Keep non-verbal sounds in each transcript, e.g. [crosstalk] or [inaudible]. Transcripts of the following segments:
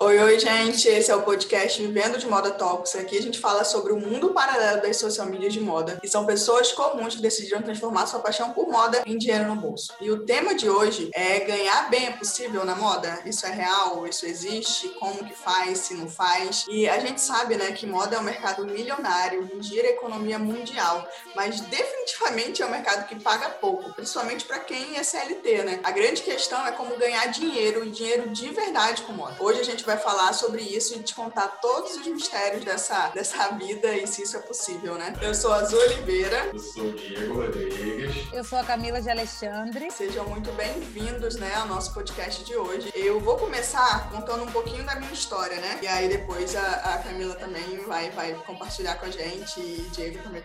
Oi, oi, gente. Esse é o podcast Vivendo de Moda Talks. Aqui a gente fala sobre o mundo paralelo das social media de moda, que são pessoas comuns que decidiram transformar sua paixão por moda em dinheiro no bolso. E o tema de hoje é ganhar bem é possível na moda? Isso é real? Isso existe? Como que faz? Se não faz? E a gente sabe, né, que moda é um mercado milionário, gira a economia mundial, mas definitivamente é um mercado que paga pouco, principalmente para quem é CLT, né? A grande questão é como ganhar dinheiro e dinheiro de verdade com moda. Hoje a gente vai falar sobre isso e te contar todos os mistérios dessa, dessa vida e se isso é possível, né? Eu sou a Azul Oliveira. Eu sou o Diego Rodrigues. Eu sou a Camila de Alexandre. Sejam muito bem-vindos, né, ao nosso podcast de hoje. Eu vou começar contando um pouquinho da minha história, né? E aí depois a, a Camila também vai, vai compartilhar com a gente e Diego também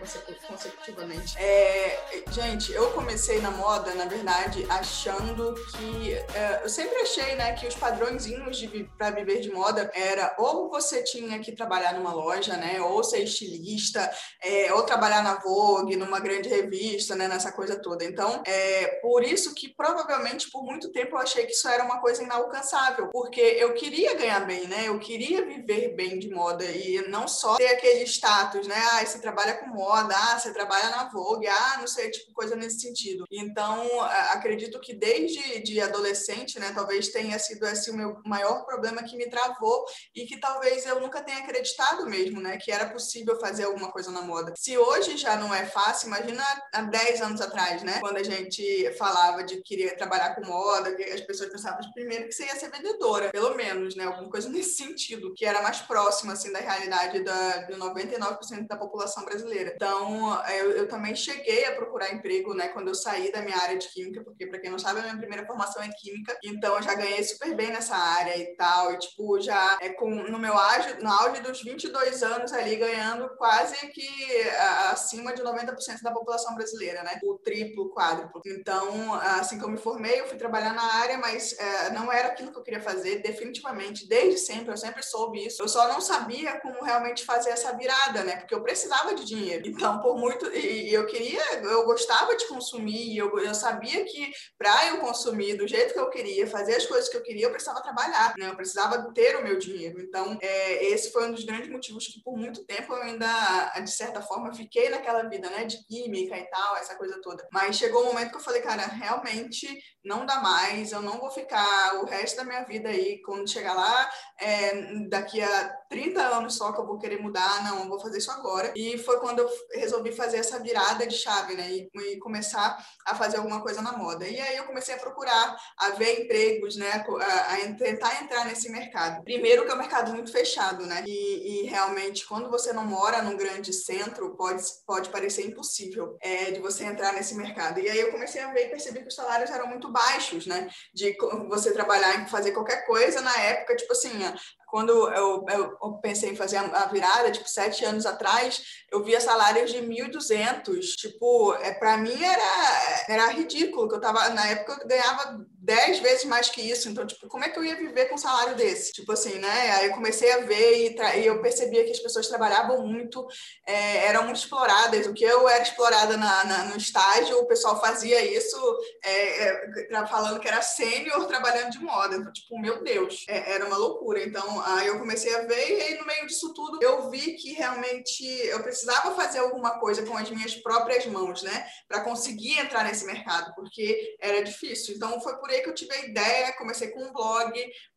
consecutivamente. É, gente, eu comecei na moda, na verdade, achando que... É, eu sempre achei, né, que os padrõezinhos de, pra viver viver de moda era ou você tinha que trabalhar numa loja, né? Ou ser estilista, é, ou trabalhar na Vogue, numa grande revista, né? Nessa coisa toda. Então, é por isso que provavelmente por muito tempo eu achei que isso era uma coisa inalcançável, porque eu queria ganhar bem, né? Eu queria viver bem de moda e não só ter aquele status, né? Ah, você trabalha com moda, ah, você trabalha na Vogue, ah, não sei, tipo coisa nesse sentido. Então, acredito que desde de adolescente, né? Talvez tenha sido esse o meu maior problema que me me travou e que talvez eu nunca tenha acreditado mesmo, né? Que era possível fazer alguma coisa na moda. Se hoje já não é fácil, imagina há 10 anos atrás, né? Quando a gente falava de que queria trabalhar com moda, as pessoas pensavam primeiro que você ia ser vendedora, pelo menos, né? Alguma coisa [laughs] nesse sentido, que era mais próxima, assim, da realidade da, do 99% da população brasileira. Então, eu, eu também cheguei a procurar emprego, né? Quando eu saí da minha área de química, porque, para quem não sabe, a minha primeira formação é química, então eu já ganhei super bem nessa área e tal, e, tipo, tipo, já é com, no meu auge, no auge dos 22 anos ali, ganhando quase que acima de 90% da população brasileira, né? O triplo, quádruplo. Então, assim que eu me formei, eu fui trabalhar na área, mas é, não era aquilo que eu queria fazer, definitivamente, desde sempre, eu sempre soube isso. Eu só não sabia como realmente fazer essa virada, né? Porque eu precisava de dinheiro. Então, por muito. E, eu queria, eu gostava de consumir, eu, eu sabia que para eu consumir do jeito que eu queria, fazer as coisas que eu queria, eu precisava trabalhar, né? Eu precisava ter o meu dinheiro. Então, é, esse foi um dos grandes motivos que, por muito tempo, eu ainda, de certa forma, fiquei naquela vida, né, de química e tal, essa coisa toda. Mas chegou o um momento que eu falei, cara, realmente não dá mais, eu não vou ficar o resto da minha vida aí, quando chegar lá, é, daqui a 30 anos só que eu vou querer mudar, não, eu vou fazer isso agora. E foi quando eu resolvi fazer essa virada de chave, né, e, e começar a fazer alguma coisa na moda. E aí eu comecei a procurar, a ver empregos, né, a, a tentar entrar nesse mercado. Primeiro que é um mercado muito fechado, né, e, e realmente quando você não mora num grande centro, pode, pode parecer impossível é, de você entrar nesse mercado. E aí eu comecei a ver e percebi que os salários eram muito baixos, né? De você trabalhar em fazer qualquer coisa na época, tipo assim, quando eu, eu, pensei em fazer a virada, tipo, sete anos atrás, eu via salários de 1.200. Tipo, é, para mim era, era ridículo, que eu tava, na época eu ganhava dez vezes mais que isso. Então, tipo, como é que eu ia viver com um salário desse? Tipo assim, né? Aí eu comecei a ver e, e eu percebia que as pessoas trabalhavam muito, é, eram muito exploradas. O que eu era explorada na, na, no estágio, o pessoal fazia isso é, é falando que era sênior trabalhando de moda. Então, tipo, meu Deus, é, era uma loucura. Então, Aí eu comecei a ver e aí no meio disso tudo eu vi que realmente eu precisava fazer alguma coisa com as minhas próprias mãos, né? Para conseguir entrar nesse mercado, porque era difícil. Então foi por que eu tive a ideia, comecei com um blog,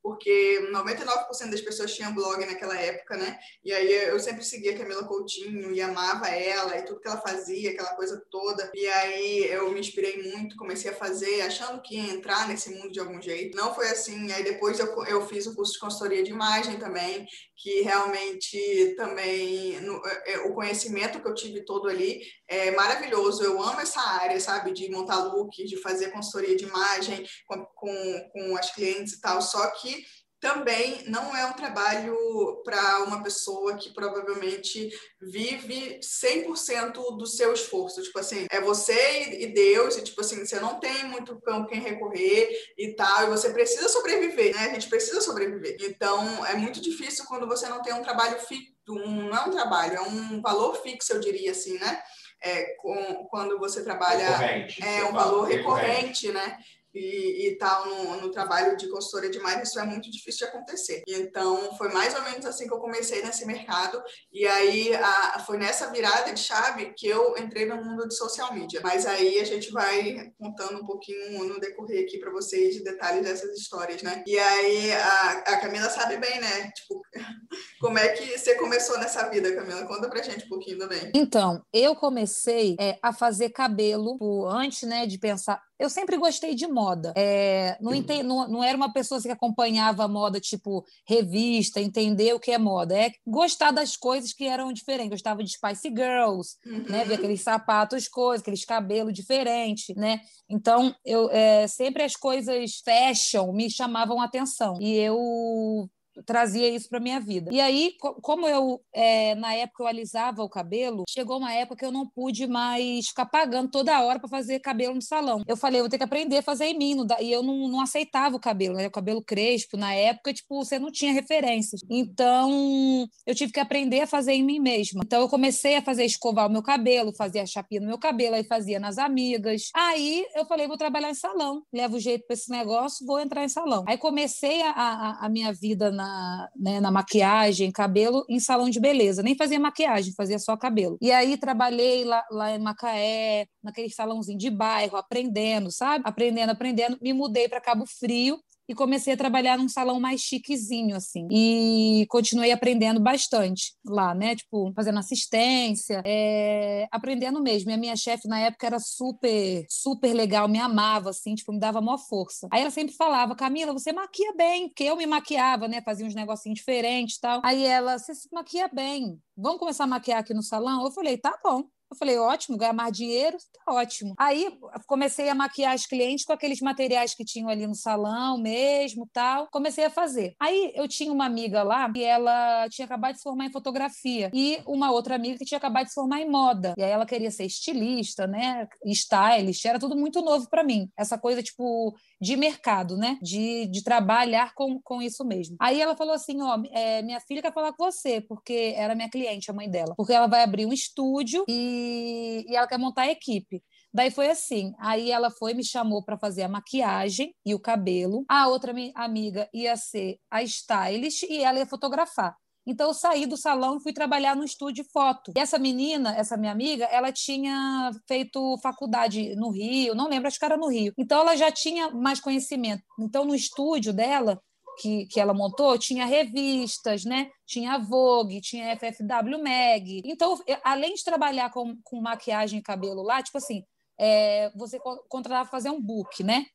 porque 99% das pessoas tinham blog naquela época, né? E aí eu sempre seguia a Camila Coutinho e amava ela e tudo que ela fazia, aquela coisa toda. E aí eu me inspirei muito, comecei a fazer, achando que ia entrar nesse mundo de algum jeito. Não foi assim. Aí depois eu, eu fiz o curso de consultoria de imagem imagem também, que realmente também no, é, é, o conhecimento que eu tive todo ali é maravilhoso. Eu amo essa área, sabe, de montar look, de fazer consultoria de imagem com, com, com as clientes e tal. Só que também não é um trabalho para uma pessoa que provavelmente vive 100% do seu esforço. Tipo assim, é você e Deus, e tipo assim, você não tem muito campo quem recorrer e tal, e você precisa sobreviver, né? A gente precisa sobreviver. Então, é muito difícil quando você não tem um trabalho fixo, um, não é um trabalho, é um valor fixo, eu diria assim, né? É, com, quando você trabalha recorrente, é um valor recorrente, recorrente, né? E, e tal no, no, trabalho de consultoria de imagem, isso é muito difícil de acontecer. Então, foi mais ou menos assim que eu comecei nesse mercado. E aí, a, foi nessa virada de chave que eu entrei no mundo de social media. Mas aí a gente vai contando um pouquinho no decorrer aqui para vocês detalhes dessas histórias, né? E aí, a, a Camila sabe bem, né? Tipo, [laughs] como é que você começou nessa vida, Camila? Conta pra gente um pouquinho também. Então, eu comecei é, a fazer cabelo antes, né, de pensar eu sempre gostei de moda. É, não, ente, não, não, era uma pessoa assim que acompanhava a moda, tipo revista, entender o que é moda. É gostar das coisas que eram diferentes. Gostava de Spice Girls, uhum. né? Ver aqueles sapatos, coisas, aqueles cabelos diferentes, né? Então, eu é, sempre as coisas fashion me chamavam atenção. E eu trazia isso para minha vida. E aí, como eu, é, na época, eu alisava o cabelo, chegou uma época que eu não pude mais ficar pagando toda hora para fazer cabelo no salão. Eu falei, eu vou ter que aprender a fazer em mim, e eu não, não aceitava o cabelo, né? O cabelo crespo, na época, tipo, você não tinha referências. Então, eu tive que aprender a fazer em mim mesma. Então, eu comecei a fazer escovar o meu cabelo, fazia chapinha no meu cabelo, aí fazia nas amigas. Aí, eu falei, vou trabalhar em salão, levo jeito para esse negócio, vou entrar em salão. Aí, comecei a, a, a minha vida na né, na maquiagem, cabelo, em salão de beleza. Nem fazia maquiagem, fazia só cabelo. E aí trabalhei lá, lá em Macaé, naquele salãozinho de bairro, aprendendo, sabe? Aprendendo, aprendendo. Me mudei para Cabo Frio e comecei a trabalhar num salão mais chiquezinho, assim. E continuei aprendendo bastante lá, né? Tipo, fazendo assistência, é... aprendendo mesmo. E a minha chefe, na época, era super, super legal, me amava, assim, tipo, me dava maior força. Aí ela sempre falava, Camila, você maquia bem, porque eu me maquiava, né? Fazia uns negocinhos diferentes e tal. Aí ela, você se maquia bem, vamos começar a maquiar aqui no salão? Eu falei, tá bom. Eu falei, ótimo, ganhar mais dinheiro, tá ótimo. Aí comecei a maquiar as clientes com aqueles materiais que tinham ali no salão mesmo, tal. Comecei a fazer. Aí eu tinha uma amiga lá que ela tinha acabado de se formar em fotografia e uma outra amiga que tinha acabado de se formar em moda. E aí ela queria ser estilista, né? Stylist, era tudo muito novo para mim. Essa coisa tipo de mercado, né? De, de trabalhar com, com isso mesmo. Aí ela falou assim: ó, é, minha filha quer falar com você, porque era minha cliente, a mãe dela, porque ela vai abrir um estúdio e, e ela quer montar a equipe. Daí foi assim. Aí ela foi me chamou para fazer a maquiagem e o cabelo. A outra amiga ia ser a stylist e ela ia fotografar. Então eu saí do salão e fui trabalhar no estúdio de foto. E essa menina, essa minha amiga, ela tinha feito faculdade no Rio, não lembro, acho que era no Rio. Então ela já tinha mais conhecimento. Então no estúdio dela, que, que ela montou, tinha revistas, né? Tinha Vogue, tinha FFW Mag. Então, além de trabalhar com, com maquiagem e cabelo lá, tipo assim, é, você contratava fazer um book, né?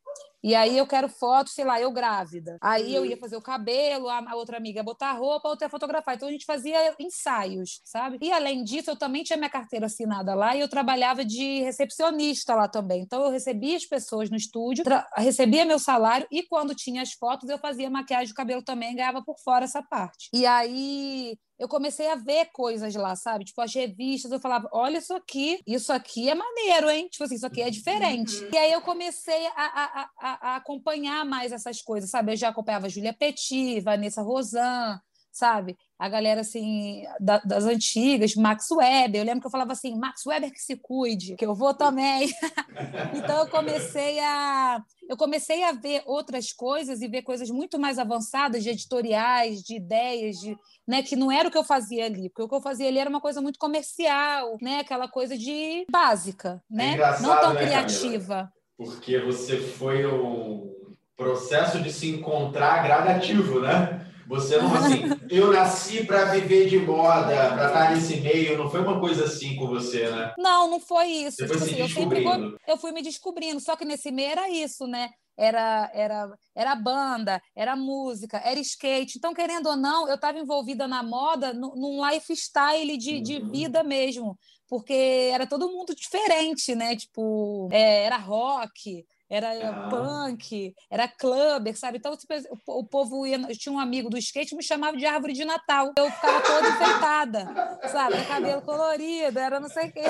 E aí eu quero foto, sei lá, eu grávida. Aí eu ia fazer o cabelo, a, outra amiga ia botar roupa, a outra ia fotografar. Então a gente fazia ensaios, sabe? E além disso, eu também tinha minha carteira assinada lá e eu trabalhava de recepcionista lá também. Então eu recebia as pessoas no estúdio, recebia meu salário e quando tinha as fotos eu fazia maquiagem, cabelo também, ganhava por fora essa parte. E aí eu comecei a ver coisas lá, sabe? Tipo, as revistas, eu falava, olha isso aqui, isso aqui é maneiro, hein? Tipo assim, isso aqui é diferente. Uhum. E aí eu comecei a, a, a, a, acompanhar mais essas coisas, sabe? Eu já acompanhava Julia Petit, Vanessa Rosan, sabe? A galera, assim, da, das antigas, Max Weber. Eu lembro que eu falava assim, Max Weber que se cuide, que eu vou também. [laughs] então, eu comecei a... Eu comecei a ver outras coisas e ver coisas muito mais avançadas de editoriais, de ideias, de, né, que não era o que eu fazia ali, porque o que eu fazia ali era uma coisa muito comercial, né, aquela coisa de básica, né, é não tão né, criativa. Camila? porque você foi um processo de se encontrar gradativo, né? Você não assim, eu nasci para viver de moda, para estar nesse meio, não foi uma coisa assim com você, né? Não, não foi isso. Você tipo foi assim, se descobrindo. Eu, sempre, eu fui me descobrindo, só que nesse meio era isso, né? Era, era, era banda, era música, era skate. Então, querendo ou não, eu estava envolvida na moda num lifestyle de, uhum. de vida mesmo porque era todo mundo diferente, né? Tipo, é, era rock, era ah. punk, era clubber, sabe? Então, tipo, o, o, povo ia. Eu tinha um amigo do skate me chamava de árvore de Natal. Eu ficava toda enfeitada, sabe? cabelo colorido, era não sei o quê.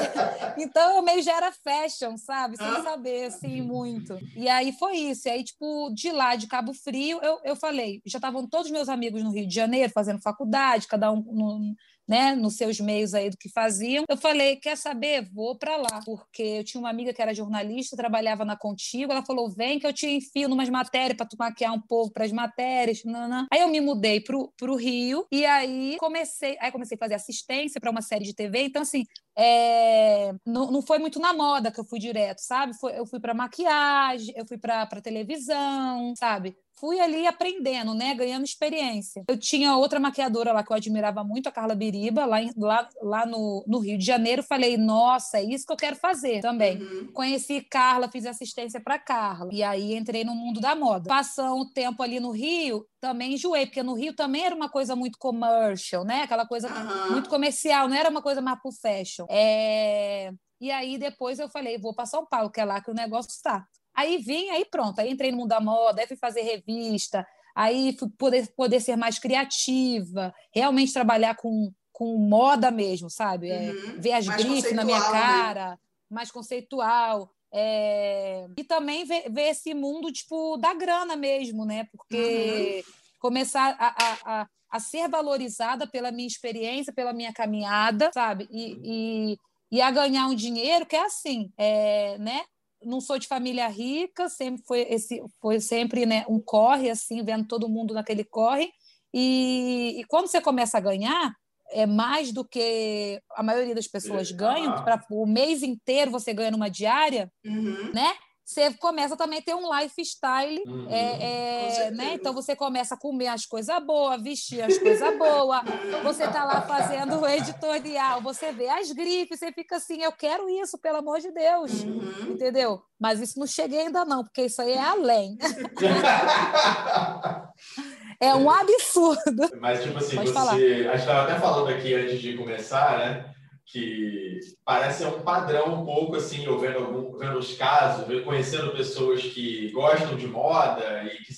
Então, eu meio já era fashion, sabe? Sem ah. saber, assim, muito. E aí foi isso. E aí, tipo, de lá, de Cabo Frio, eu, eu falei, já estavam todos meus amigos no Rio de Janeiro fazendo faculdade, cada um no, né, nos seus meios aí do que faziam. Eu falei, quer saber? Vou para lá, porque eu tinha uma amiga que era jornalista, trabalhava na Contigo, Ela falou: vem que eu te enfio numas matérias para tu maquiar um pouco para as matérias. Nanã. Aí eu me mudei pro, pro Rio e aí comecei, aí comecei a fazer assistência para uma série de TV. Então, assim, é, não, não foi muito na moda que eu fui direto, sabe? Foi, eu fui para maquiagem, eu fui para televisão, sabe? Fui ali aprendendo, né, ganhando experiência. Eu tinha outra maquiadora lá que eu admirava muito, a Carla Biriba, lá, em, lá, lá no, no, Rio de Janeiro. Falei, nossa, é isso que eu quero fazer também. Uhum. Conheci Carla, fiz assistência para Carla. E aí entrei no mundo da moda. Passando o tempo ali no Rio, também enjoei, porque no Rio também era uma coisa muito commercial, né? Aquela coisa uhum. muito comercial, não era uma coisa mais pro fashion. É... E aí depois eu falei, vou para São Paulo, que é lá que o negócio está. Aí vim, aí pronto, aí entrei no mundo da moda, aí fui fazer revista, aí fui poder, poder ser mais criativa, realmente trabalhar com, com moda mesmo, sabe? É, uhum. Ver as grifes na minha né? cara, né? mais conceitual. É... E também ver, ver, esse mundo, tipo, da grana mesmo, né? Porque uhum. começar a, a, a, a, ser valorizada pela minha experiência, pela minha caminhada, sabe? E, e, e a ganhar um dinheiro que é assim, é, né? Não sou de família rica, sempre foi esse foi sempre né, um corre assim, vendo todo mundo naquele corre. E, e quando você começa a ganhar, é mais do que a maioria das pessoas é. ganham, ah. para o mês inteiro você ganha numa diária, uhum. né? Você começa também a ter um lifestyle, uhum, é, é, né? Então você começa a comer as coisas boas, vestir as coisas boas, você tá lá fazendo o editorial, você vê as grifes, você fica assim, eu quero isso, pelo amor de Deus, uhum. entendeu? Mas isso não cheguei ainda não, porque isso aí é além. [laughs] é um absurdo. Mas tipo assim, Pode você, falar. a gente estava até falando aqui antes de começar, né? Que parece um padrão um pouco assim, eu vendo, algum, vendo os casos, conhecendo pessoas que gostam de moda e que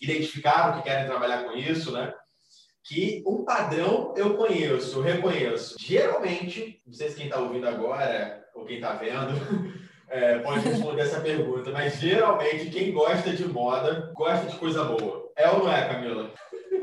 identificaram que querem trabalhar com isso, né? Que um padrão eu conheço, eu reconheço. Geralmente, não sei se quem está ouvindo agora ou quem está vendo [laughs] é, pode responder essa pergunta, mas geralmente quem gosta de moda gosta de coisa boa. É ou não é, Camila?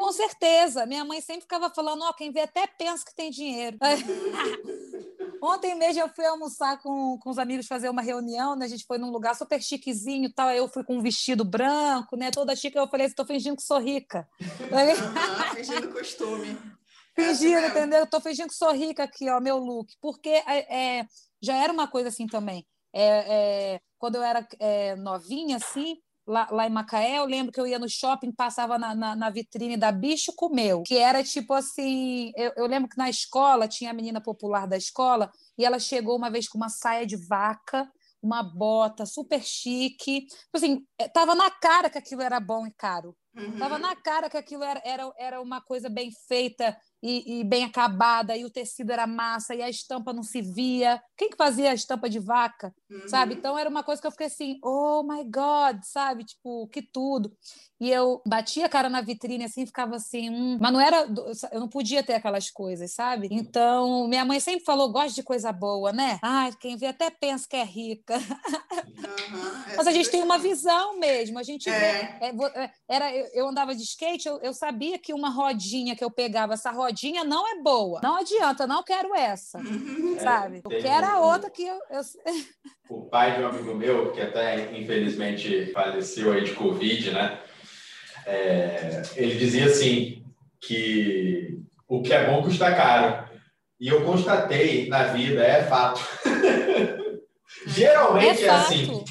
Com certeza. Minha mãe sempre ficava falando: ó, oh, quem vê até pensa que tem dinheiro. [laughs] Ontem mesmo eu fui almoçar com, com os amigos fazer uma reunião, né? A gente foi num lugar super chiquezinho tal. Eu fui com um vestido branco, né? Toda chique. Eu falei: estou fingindo que sou rica. Uhum, [laughs] fingindo costume. [laughs] Fingindo, é entendeu? Estou fingindo que sou rica aqui, ó, meu look. Porque é, é, já era uma coisa assim também. É, é quando eu era é, novinha, assim, lá, lá em Macaé, eu lembro que eu ia no shopping, passava na, na, na vitrine da Bicho Comeu, que era tipo assim. Eu, eu, lembro que na escola tinha a menina popular da escola e ela chegou uma vez com uma saia de vaca, uma bota super chique. Tipo assim, é, tava na cara que aquilo era bom e caro. Uhum. Tava na cara que aquilo era, era, era uma coisa bem feita e, e, bem acabada, e o tecido era massa, e a estampa não se via. Quem que fazia a estampa de vaca, uhum. sabe? Então era uma coisa que eu fiquei assim, oh my God, sabe? Tipo, que tudo. E eu batia a cara na vitrine assim, ficava assim, hum. mas não era, eu não podia ter aquelas coisas, sabe? Então, minha mãe sempre falou, gosta de coisa boa, né? Ai, quem vê até pensa que é rica. Uhum, [laughs] mas a gente tem uma visão mesmo, a gente é. vê, é, é era, eu andava de skate, eu, eu sabia que uma rodinha que eu pegava, essa rodinha não é boa. Não adianta, não quero essa. É, sabe? Eu quero a outra que eu, eu... [laughs] O pai de um amigo meu, que até infelizmente faleceu aí de Covid, né? É, ele dizia assim que o que é bom custa caro. E eu constatei na vida, é fato. [laughs] Geralmente é, é, assim.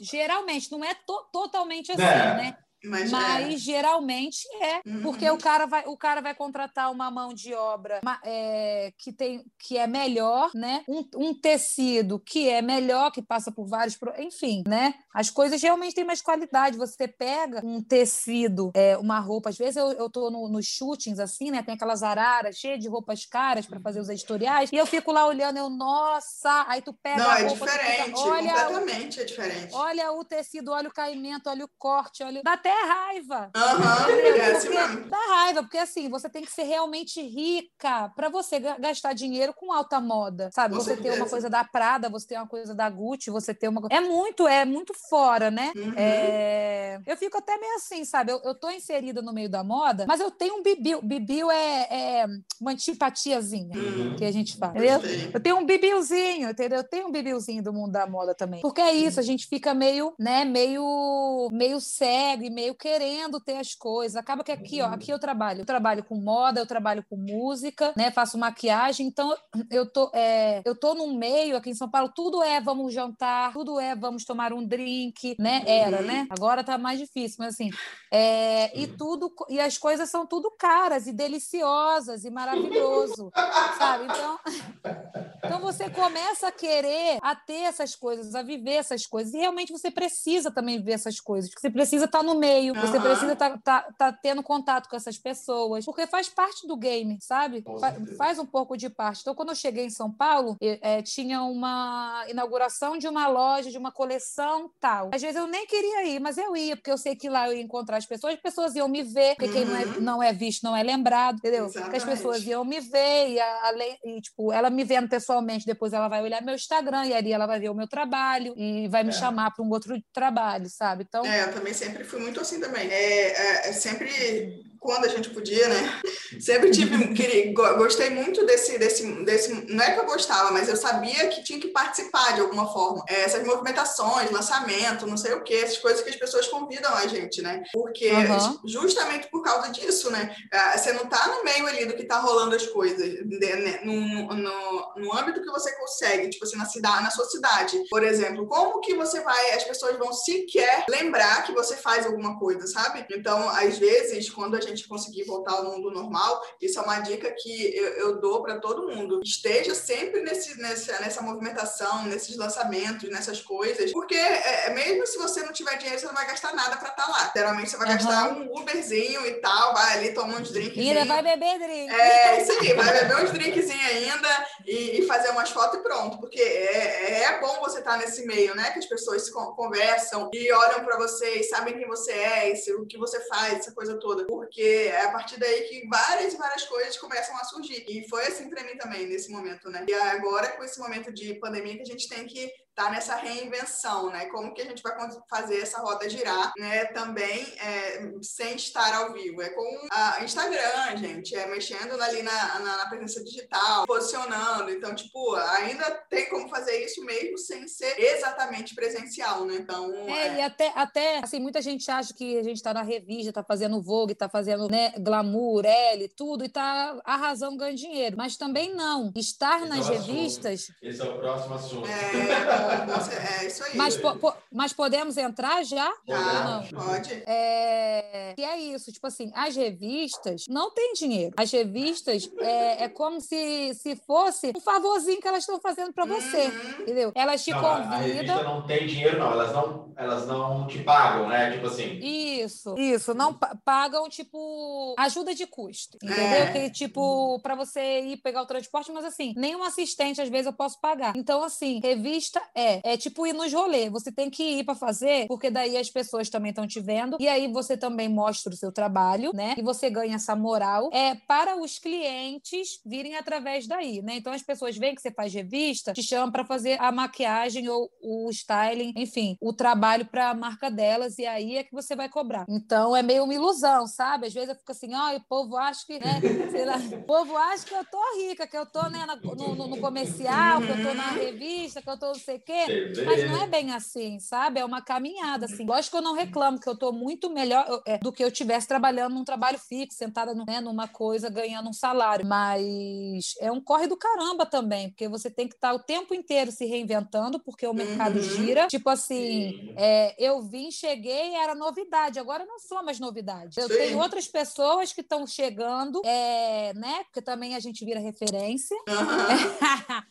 Geralmente, não é to totalmente assim, é. né? Mas, Mas é. geralmente é, uhum. porque o cara, vai, o cara vai contratar uma mão de obra é, que, tem, que é melhor, né? Um, um, tecido que é melhor, que passa por vários. Enfim, né? As coisas realmente têm mais qualidade. Você pega um tecido, é, uma roupa, às vezes eu, eu tô no, nos shootings, assim, né? Tem aquelas araras cheias de roupas caras para fazer os editoriais, e eu fico lá olhando, eu, nossa, aí tu pega Não, a é roupa. É diferente, fica, olha, completamente é diferente. Olha o tecido, olha o caimento, olha o corte, olha. Dá até raiva. Aham, é assim mesmo. Dá raiva, porque assim, você tem que ser realmente rica para você gastar dinheiro com alta moda, sabe? Com você certeza. ter uma coisa da Prada, você ter uma coisa da Gucci, você ter uma. É muito, é muito fora, né? Uhum. É, Eu fico até meio assim, sabe? Eu, eu tô inserida no meio da moda, mas eu tenho um bibil. Bibil é, é uma antipatiazinha Uhum. que a gente fala. Entendeu? Eu tenho um bibilzinho, entendeu? Eu tenho um bibilzinho do mundo da moda também. Porque é isso, a gente fica meio, né, meio, meio cego e meio querendo ter as coisas. Acaba que aqui, ó, aqui eu trabalho. Eu trabalho com moda, eu trabalho com música, né? Faço maquiagem, então eu tô, é, eu tô num meio aqui em São Paulo, tudo é vamos jantar, tudo é vamos tomar um drink, né? Era, né? Agora tá mais difícil, mas assim, é, e tudo, e as coisas são tudo caras e deliciosas e maravilhoso, sabe? Então, [laughs] então você começa a querer a ter essas coisas, a viver essas coisas. E realmente você precisa também viver essas coisas. Você precisa estar no meio, você Aham. precisa estar tá, tá tendo contato com essas pessoas. Porque faz parte do game, sabe? Fa- faz um pouco de parte. Então, quando eu cheguei em São Paulo, eh, tinha uma inauguração de uma loja, de uma coleção tal. Às vezes eu nem queria ir, mas eu ia, porque eu sei que lá eu ia encontrar as pessoas, as pessoas iam me ver, porque quem não é, Uhum. não é visto não é lembrado, entendeu? Porque as Exatamente. pessoas iam me ver, e, a- além, e, tipo, ela me vendo pessoalmente, depois ela vai olhar meu Instagram, e ali ela vai ver o meu trabalho, e vai me É. chamar para um outro trabalho, sabe? Então, É, eu também sempre fui muito assim também. É, é, é sempre quando a gente podia, né? Sempre tive, queria, go- gostei muito desse, desse, desse. Não é que eu gostava, mas eu sabia que tinha que participar de alguma forma. É, essas movimentações, lançamento, não sei o quê, essas coisas que as pessoas convidam a gente, né? Porque Aham. justamente por causa disso, né? Ah, Você não tá no meio ali do que tá rolando as coisas, de- né? no, no, no âmbito que você consegue, tipo assim, na cidade, na sua cidade, por exemplo, como que você vai, as pessoas vão sequer lembrar que você faz alguma coisa, sabe? Então, às vezes, quando a gente conseguir voltar ao mundo normal, isso é uma dica que eu, eu dou para todo mundo. Esteja sempre nesse, nessa, nessa movimentação, nesses lançamentos, nessas coisas, porque é, é, mesmo se você não tiver dinheiro, você não vai gastar nada para estar lá. Geralmente você vai Aham. gastar um Uberzinho e tal, vai ali tomar uns drinks. ainda vai beber drink. É, isso aí, vai beber uns drinkzinhos ainda e, e fazer umas fotos e pronto. Porque é, é bom você estar nesse meio, né? Que as pessoas se con- conversam e olham pra você e sabem quem você é, e o que você faz, essa coisa toda. Porque é a partir daí que várias e várias coisas começam a surgir. E foi assim pra mim também, nesse momento, né? E agora, com esse momento de pandemia, que a gente tem que estar nessa reinvenção, né? Como que a gente vai fazer essa roda girar, né? Também é, sem estar ao vivo. É com a Instagram, gente, é mexendo ali na, na, na presença digital, posicionando. Então, tipo, ainda tem como fazer isso mesmo sem ser exatamente presencial, né? Então, É, é, e até, até, assim, muita gente acha que a gente está na revista, está fazendo Vogue, está fazendo né, glamour, L, tudo, e está arrasando, ganhando dinheiro. Mas também não. Estar Esse nas é o assunto. revistas. Esse é o próximo assunto. é, bom, é isso aí. Mas, po- po- mas podemos entrar já? Ou não? pode. É, que é isso, tipo assim, as revistas não têm dinheiro. As revistas é, é como se, se fosse um favorzinho que elas estão fazendo para você, Uhum. entendeu? Elas te Não, a- a revista convidam. não tem dinheiro, não. Elas não, elas não te pagam, né? Tipo assim. Isso, isso, não pa- pagam tipo ajuda de custo, entendeu? É. Que tipo para você ir pegar o transporte, mas assim, nenhum assistente às vezes eu posso pagar. Então assim, revista é, é tipo ir nos rolê, você tem que ir para fazer, porque daí as pessoas também estão te vendo e aí você também mostra o seu trabalho, né? E você ganha essa moral é para os clientes virem através daí, né? Então as pessoas veem que você faz revista, te chamam para fazer a maquiagem ou o styling, enfim, o trabalho para a marca delas e aí é que você vai cobrar. Então é meio uma ilusão, sabe? Às vezes eu fico assim, ó, o povo acha que, né, sei lá, o povo acha que eu tô rica, que eu tô né, no, no- no comercial, que eu tô na revista, que eu tô não sei o quê. Mas não é bem assim, sabe? É uma caminhada, assim. Lógico que eu não reclamo, que eu tô muito melhor é, do que eu estivesse trabalhando num trabalho fixo, sentada né, numa coisa, ganhando um salário. Mas é um corre do caramba também, porque você tem que estar o tempo inteiro se reinventando, porque o mercado Uhum. gira. Tipo assim, Sim. é, eu vim, cheguei, era novidade. Agora não sou mais novidade. Eu Sim. tenho outras pessoas que estão chegando, é, né? Porque também a gente vira referência. Aham. [laughs]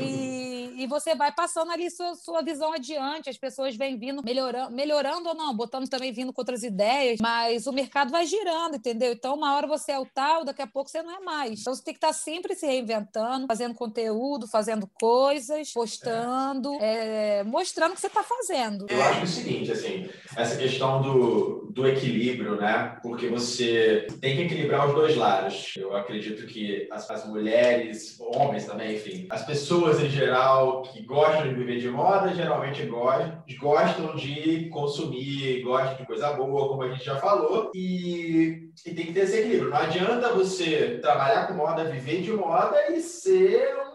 e, e você vai passando ali sua, sua visão adiante, as pessoas vêm vindo, melhorando, melhorando ou não, botando também vindo com outras ideias, mas o mercado vai girando, entendeu? Então, uma hora você é o tal, daqui a pouco você não é mais. Então, você tem que estar sempre se reinventando, fazendo conteúdo, fazendo coisas, postando, é. É, mostrando o que você está fazendo. Eu acho o seguinte, assim, essa questão do, do equilíbrio, né? Porque você tem que equilibrar os dois lados. Eu acredito que as, as mulheres, homens também, enfim, as pessoas em geral que gostam de viver de moda, geralmente gostam, gostam de consumir, gostam de coisa boa, como a gente já falou, e, e tem que ter esse equilíbrio. Não adianta você trabalhar com moda, viver de moda e ser um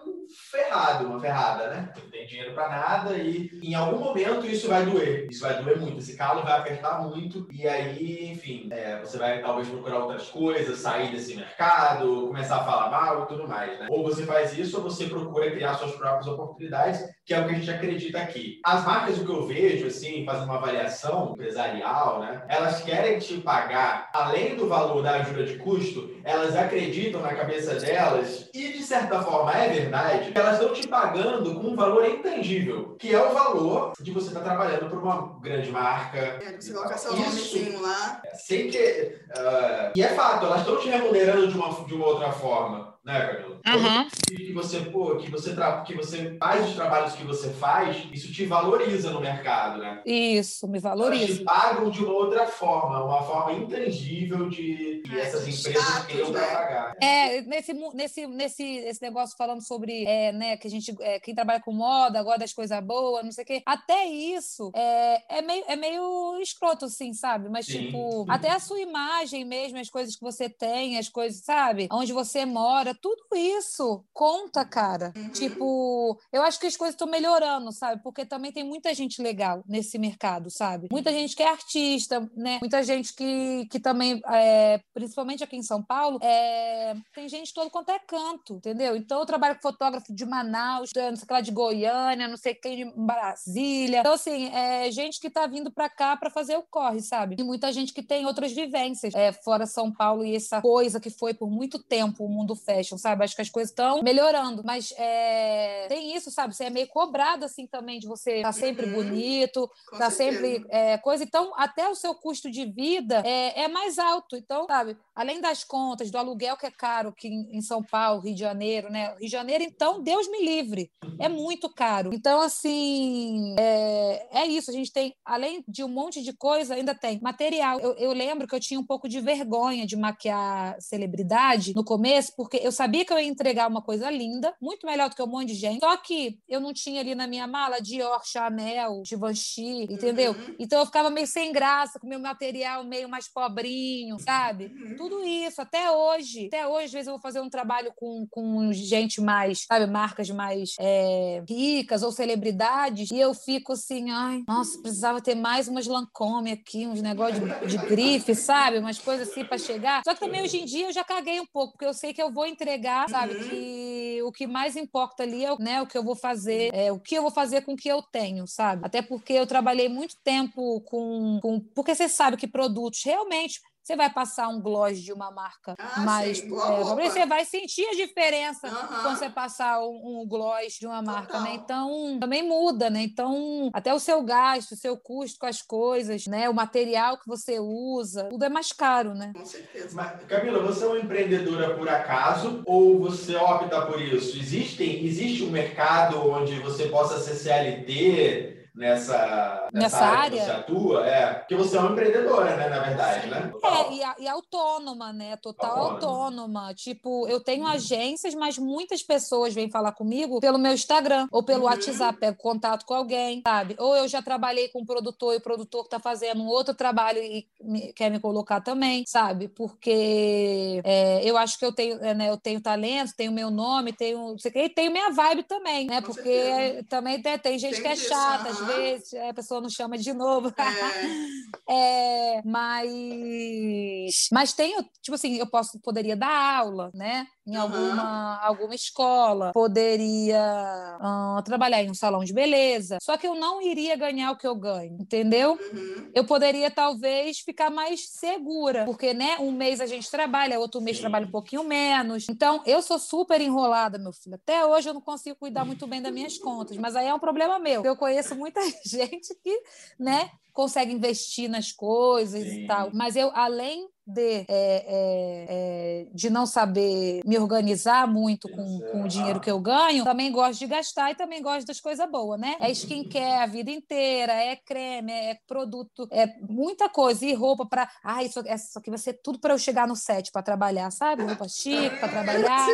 ferrado, uma ferrada, né? Não tem dinheiro para nada e em algum momento isso vai doer. Isso vai doer muito. Esse calo vai apertar muito e aí, enfim, é, você vai talvez procurar outras coisas, sair desse mercado, começar a falar mal e tudo mais, né? Ou você faz isso ou você procura criar suas próprias oportunidades, que é o que a gente acredita aqui. As marcas, o que eu vejo, assim, fazendo uma avaliação empresarial, né? Elas querem te pagar, além do valor da ajuda de custo, elas acreditam na cabeça delas e, de certa forma, é verdade, elas estão te pagando com um valor intangível, que é o valor de você estar tá trabalhando para uma grande marca. É, você colocar seu nomezinho lá. Sem que. Uh, e é fato, elas estão te remunerando de uma, de uma outra forma né, Camila? Uhum. Que você, pô, que você, tra... que você faz os trabalhos que você faz, isso te valoriza no mercado, né? Isso, me valoriza. Elas te pagam de uma outra forma, uma forma intangível de que é, essas empresas queriam né? pagar. É, nesse, nesse, nesse esse negócio falando sobre, é, né, que a gente, é, quem trabalha com moda, agora das coisas boas, não sei o quê, até isso é, é, meio, é meio escroto, assim, sabe? Mas, Sim. tipo, até a sua imagem mesmo, as coisas que você tem, as coisas, sabe? Onde você mora, tudo isso conta, cara. Uhum. Tipo, eu acho que as coisas estão melhorando, sabe? Porque também tem muita gente legal nesse mercado, sabe? Muita gente que é artista, né? Muita gente que, que também, é, principalmente aqui em São Paulo, é, tem gente todo quanto é canto, entendeu? Então eu trabalho com fotógrafo de Manaus, não sei lá, de Goiânia, não sei quem de Brasília. Então, assim, é gente que tá vindo pra cá pra fazer o corre, sabe? E muita gente que tem outras vivências é, fora São Paulo e essa coisa que foi por muito tempo o mundo fashion sabe? Acho que as coisas estão melhorando. Mas é... tem isso, sabe? Você é meio cobrado, assim, também, de você estar tá sempre uhum. bonito, estar tá sempre é, coisa. Então, até o seu custo de vida é, é mais alto. Então, sabe? Além das contas, do aluguel que é caro aqui em São Paulo, Rio de Janeiro, né? Rio de Janeiro, então, Deus me livre. É muito caro. Então, assim, é, é isso. A gente tem, além de um monte de coisa, ainda tem material. Eu, eu lembro que eu tinha um pouco de vergonha de maquiar celebridade no começo, porque eu sabia que eu ia entregar uma coisa linda, muito melhor do que um monte de gente, só que eu não tinha ali na minha mala Dior, Chanel, Givenchy, entendeu? Uhum. Então eu ficava meio sem graça, com meu material meio mais pobrinho, sabe? Uhum. Tudo isso, até hoje. Até hoje, às vezes eu vou fazer um trabalho com, com gente mais, sabe, marcas mais é, ricas ou celebridades, e eu fico assim, ai, nossa, precisava ter mais umas Lancome aqui, uns negócios de, de grife, sabe? Umas coisas assim para chegar. Só que também hoje em dia eu já caguei um pouco, porque eu sei que eu vou entregar, sabe? Uhum. Que o que mais importa ali é né, o que eu vou fazer, é, o que eu vou fazer com o que eu tenho, sabe? Até porque eu trabalhei muito tempo com. com porque você sabe que produtos realmente você vai passar um gloss de uma marca ah, mais. É, você vai sentir a diferença uhum. quando você passar um, um gloss de uma marca, né? Então, também muda, né? Então, até o seu gasto, o seu custo com as coisas, né? O material que você usa, tudo é mais caro, né? Com certeza. Mas, Camila, você é uma empreendedora por acaso ou você opta por isso? Existem, existe um mercado onde você possa ser CLT? Nessa, nessa, nessa área, área, que você atua, é, porque você é uma empreendedora, né, na verdade, né? É, e, a, e autônoma, né? Total autônoma. autônoma. Tipo, eu tenho uhum. agências, mas muitas pessoas vêm falar comigo pelo meu Instagram ou pelo uhum. WhatsApp, pego contato com alguém, sabe? Ou eu já trabalhei com um produtor e o produtor que tá fazendo um outro trabalho e me, quer me colocar também, sabe? Porque é, eu acho que eu tenho, é, né, eu tenho talento, tenho meu nome, tenho, sei que, e tenho minha vibe também, né? Porque certeza. também tem, tem gente tem que é chata, vezes a pessoa não chama de novo. É. [laughs] é, mas, mas tenho, tipo assim, eu posso, poderia dar aula, né? Em alguma, alguma escola, poderia uh, trabalhar em um salão de beleza, só que eu não iria ganhar o que eu ganho, entendeu? Uhum. Eu poderia talvez ficar mais segura, porque né, um mês a gente trabalha, outro mês trabalha um pouquinho menos. Então, eu sou super enrolada, meu filho. Até hoje eu não consigo cuidar muito bem das minhas contas, mas aí é um problema meu. Eu conheço muita [laughs] gente que, né, consegue investir nas coisas Sim. e tal. Mas eu, além de, é, é, é, de não saber me organizar muito com, com, o dinheiro que eu ganho, também gosto de gastar e também gosto das coisas boas, né? É skincare a vida inteira, é creme, é produto, é muita coisa. E roupa para. Ah, isso, isso aqui vai ser tudo para eu chegar no set para trabalhar, sabe? Roupa chique para trabalhar.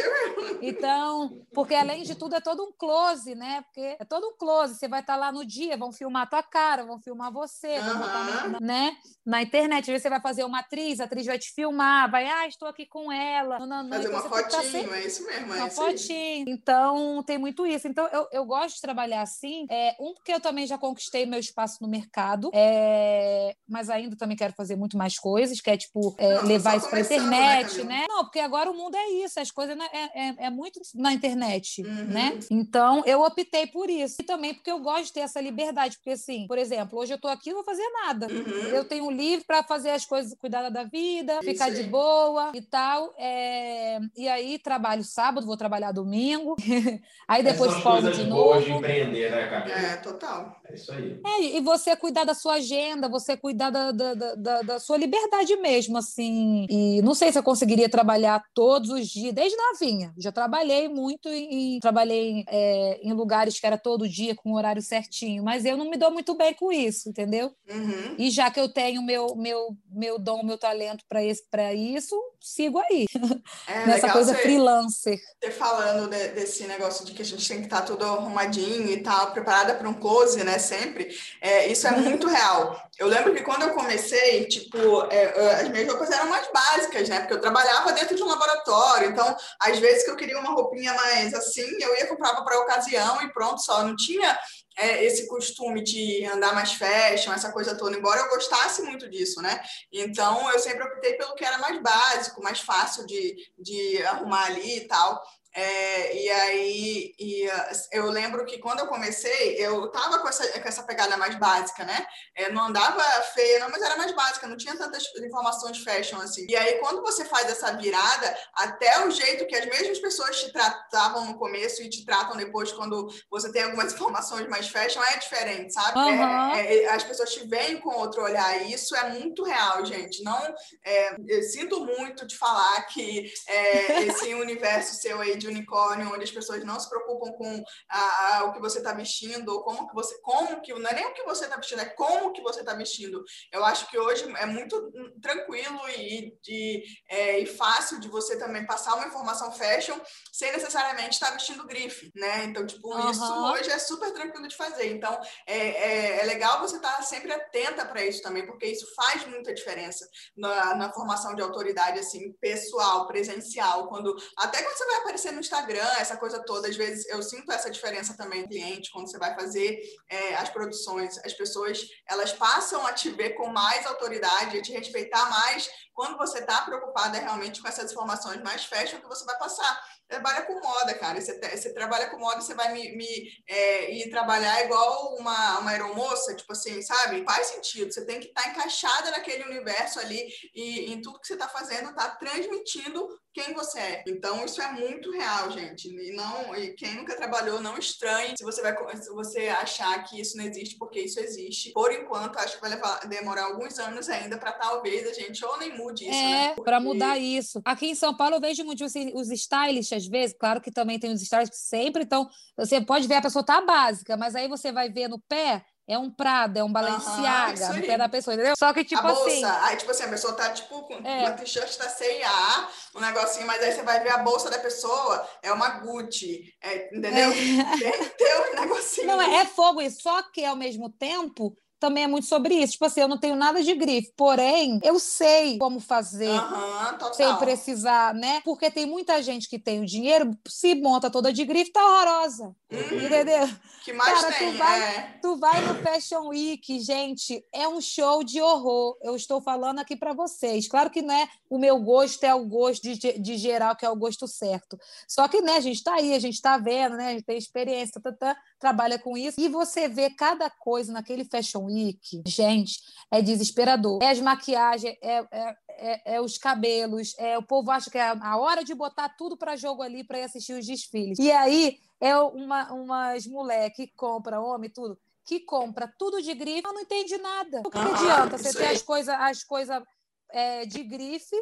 Então, porque além de tudo é todo um close, né? Porque é todo um close. Você vai estar tá lá no dia, vão filmar a tua cara, vão filmar você, vão botar na, né? na internet. Às vezes você vai fazer uma atriz, a atriz vai te filmar, vai, ah, estou aqui com ela. Não, não, Fazer então uma fotinho, tá sempre... é isso mesmo. É uma fotinho. Então, tem muito isso. Então, eu, eu gosto de trabalhar assim. É, um, porque eu também já conquistei meu espaço no mercado, é, mas ainda também quero fazer muito mais coisas, que é, tipo, é, não, levar isso para a internet, né, né, Não, porque agora o mundo é isso, as coisas é, é, é muito na internet, uhum. né? Então, eu optei por isso. E também porque eu gosto de ter essa liberdade, porque, assim, por exemplo, hoje eu estou aqui, não vou fazer nada. Uhum. Eu tenho livre para fazer as coisas, cuidar da vida, Isso ficar aí. de boa e tal. É... E aí trabalho sábado, vou trabalhar domingo. [laughs] aí depois folgo de novo. de empreender, né, Camila? É, total. É isso aí. É, e você cuidar da sua agenda, você cuidar da, da, da, da, sua liberdade mesmo, assim. E não sei se eu conseguiria trabalhar todos os dias, desde novinha. Já trabalhei muito e trabalhei é, em lugares que era todo dia com o horário certinho, mas eu não me dou muito bem com isso, entendeu? Uhum. E já que eu tenho meu, meu, meu dom, meu talento para isso, sigo aí. [laughs] É, Nessa coisa freelancer. Você falando de, desse negócio de que a gente tem que estar tá tudo arrumadinho e tal, preparada para um close, né? Sempre. É, isso é muito real. Eu lembro que quando eu comecei, tipo, é, as minhas roupas eram mais básicas, né? Porque eu trabalhava dentro de um laboratório. Então, às vezes que eu queria uma roupinha mais assim, eu ia comprava para ocasião e pronto, só. Não tinha é, esse costume de andar mais fashion, essa coisa toda, embora eu gostasse muito disso, né? Então eu sempre optei pelo que era mais básico, mais fácil de, de arrumar ali e tal. É, e aí e, uh, eu lembro que quando eu comecei, eu tava com essa, com essa pegada mais básica, né? É, não andava feia, não, mas era mais básica, não tinha tantas informações fashion assim. E aí, quando você faz essa virada, até o jeito que as mesmas pessoas te tratavam no começo e te tratam depois, quando você tem algumas [laughs] informações mais fashion, é diferente, sabe? Uhum. É, as pessoas te veem com outro olhar, e isso é muito real, gente. Não, é, eu sinto muito de falar que é, esse universo seu aí de unicórnio, onde as pessoas não se preocupam com a, a, o que você está vestindo, ou como que você, como que, não é nem o que você está vestindo, é como que você está vestindo. Eu acho que hoje é muito tranquilo e, de, é, e fácil de você também passar uma informação fashion sem necessariamente estar tá vestindo grife, né? Então, tipo, uhum. isso hoje é super tranquilo de fazer. Então, é, é, é legal você estar tá sempre atenta para isso também, porque isso faz muita diferença na, na formação de autoridade, assim, pessoal, presencial, quando até quando você vai aparecer no Instagram, essa coisa toda, às vezes eu sinto essa diferença também cliente, quando você vai fazer é, as produções, as pessoas, elas passam a te ver com mais autoridade, a te respeitar mais, quando você está preocupada realmente com essas informações mais fashion que você vai passar trabalha com moda, cara. Você, você trabalha com moda, você vai me, me é, ir trabalhar igual uma, uma aeromoça, tipo assim, sabe? Faz sentido. Você tem que estar tá encaixada naquele universo ali e em tudo que você está fazendo, está transmitindo quem você é. Então, isso é muito real, gente. E, não, e quem nunca trabalhou, não estranhe se você, vai, se você achar que isso não existe, porque isso existe. Por enquanto, acho que vai levar, demorar alguns anos ainda para talvez a gente ou nem mude isso, é, né? Porque... para mudar isso. Aqui em São Paulo, eu vejo muito assim, os stylists às vezes, claro que também tem os stylists que sempre então você pode ver a pessoa tá básica, mas aí você vai ver no pé é um Prada, é um Balenciaga uhum, no pé da pessoa, entendeu? Só que, tipo a bolsa, assim. Aí, tipo assim, a pessoa tá, tipo, com é. uma t-shirt da CIA, um negocinho, mas aí você vai ver a bolsa da pessoa, é uma Gucci, é, entendeu? É. [laughs] Tem, tem um negocinho. Não, é, é fogo isso. Só que, ao mesmo tempo, também é muito sobre isso. Tipo assim, eu não tenho nada de grife, porém, eu sei como fazer uhum, sem precisar, né? Porque tem muita gente que tem o dinheiro, se monta toda de grife, tá horrorosa. Uhum. Entendeu? Que mais Cara, tem, tu vai, é... tu vai no Fashion Week, gente, é um show de horror. Eu estou falando aqui para vocês. Claro que não é o meu gosto, é o gosto de, de geral, que é o gosto certo. Só que, né, a gente está aí, a gente está vendo, né? A gente tem experiência, tá, tá, trabalha com isso. E você vê cada coisa naquele Fashion Week, gente, é desesperador. É as maquiagens, é, é, é, é os cabelos, é o povo acha que é a hora de botar tudo para jogo ali para ir assistir os desfiles. E aí é uma, umas moleque que compra homem tudo que compra tudo de grife, não entende nada. O que, que adianta você ter as coisas as coisa, é, de grife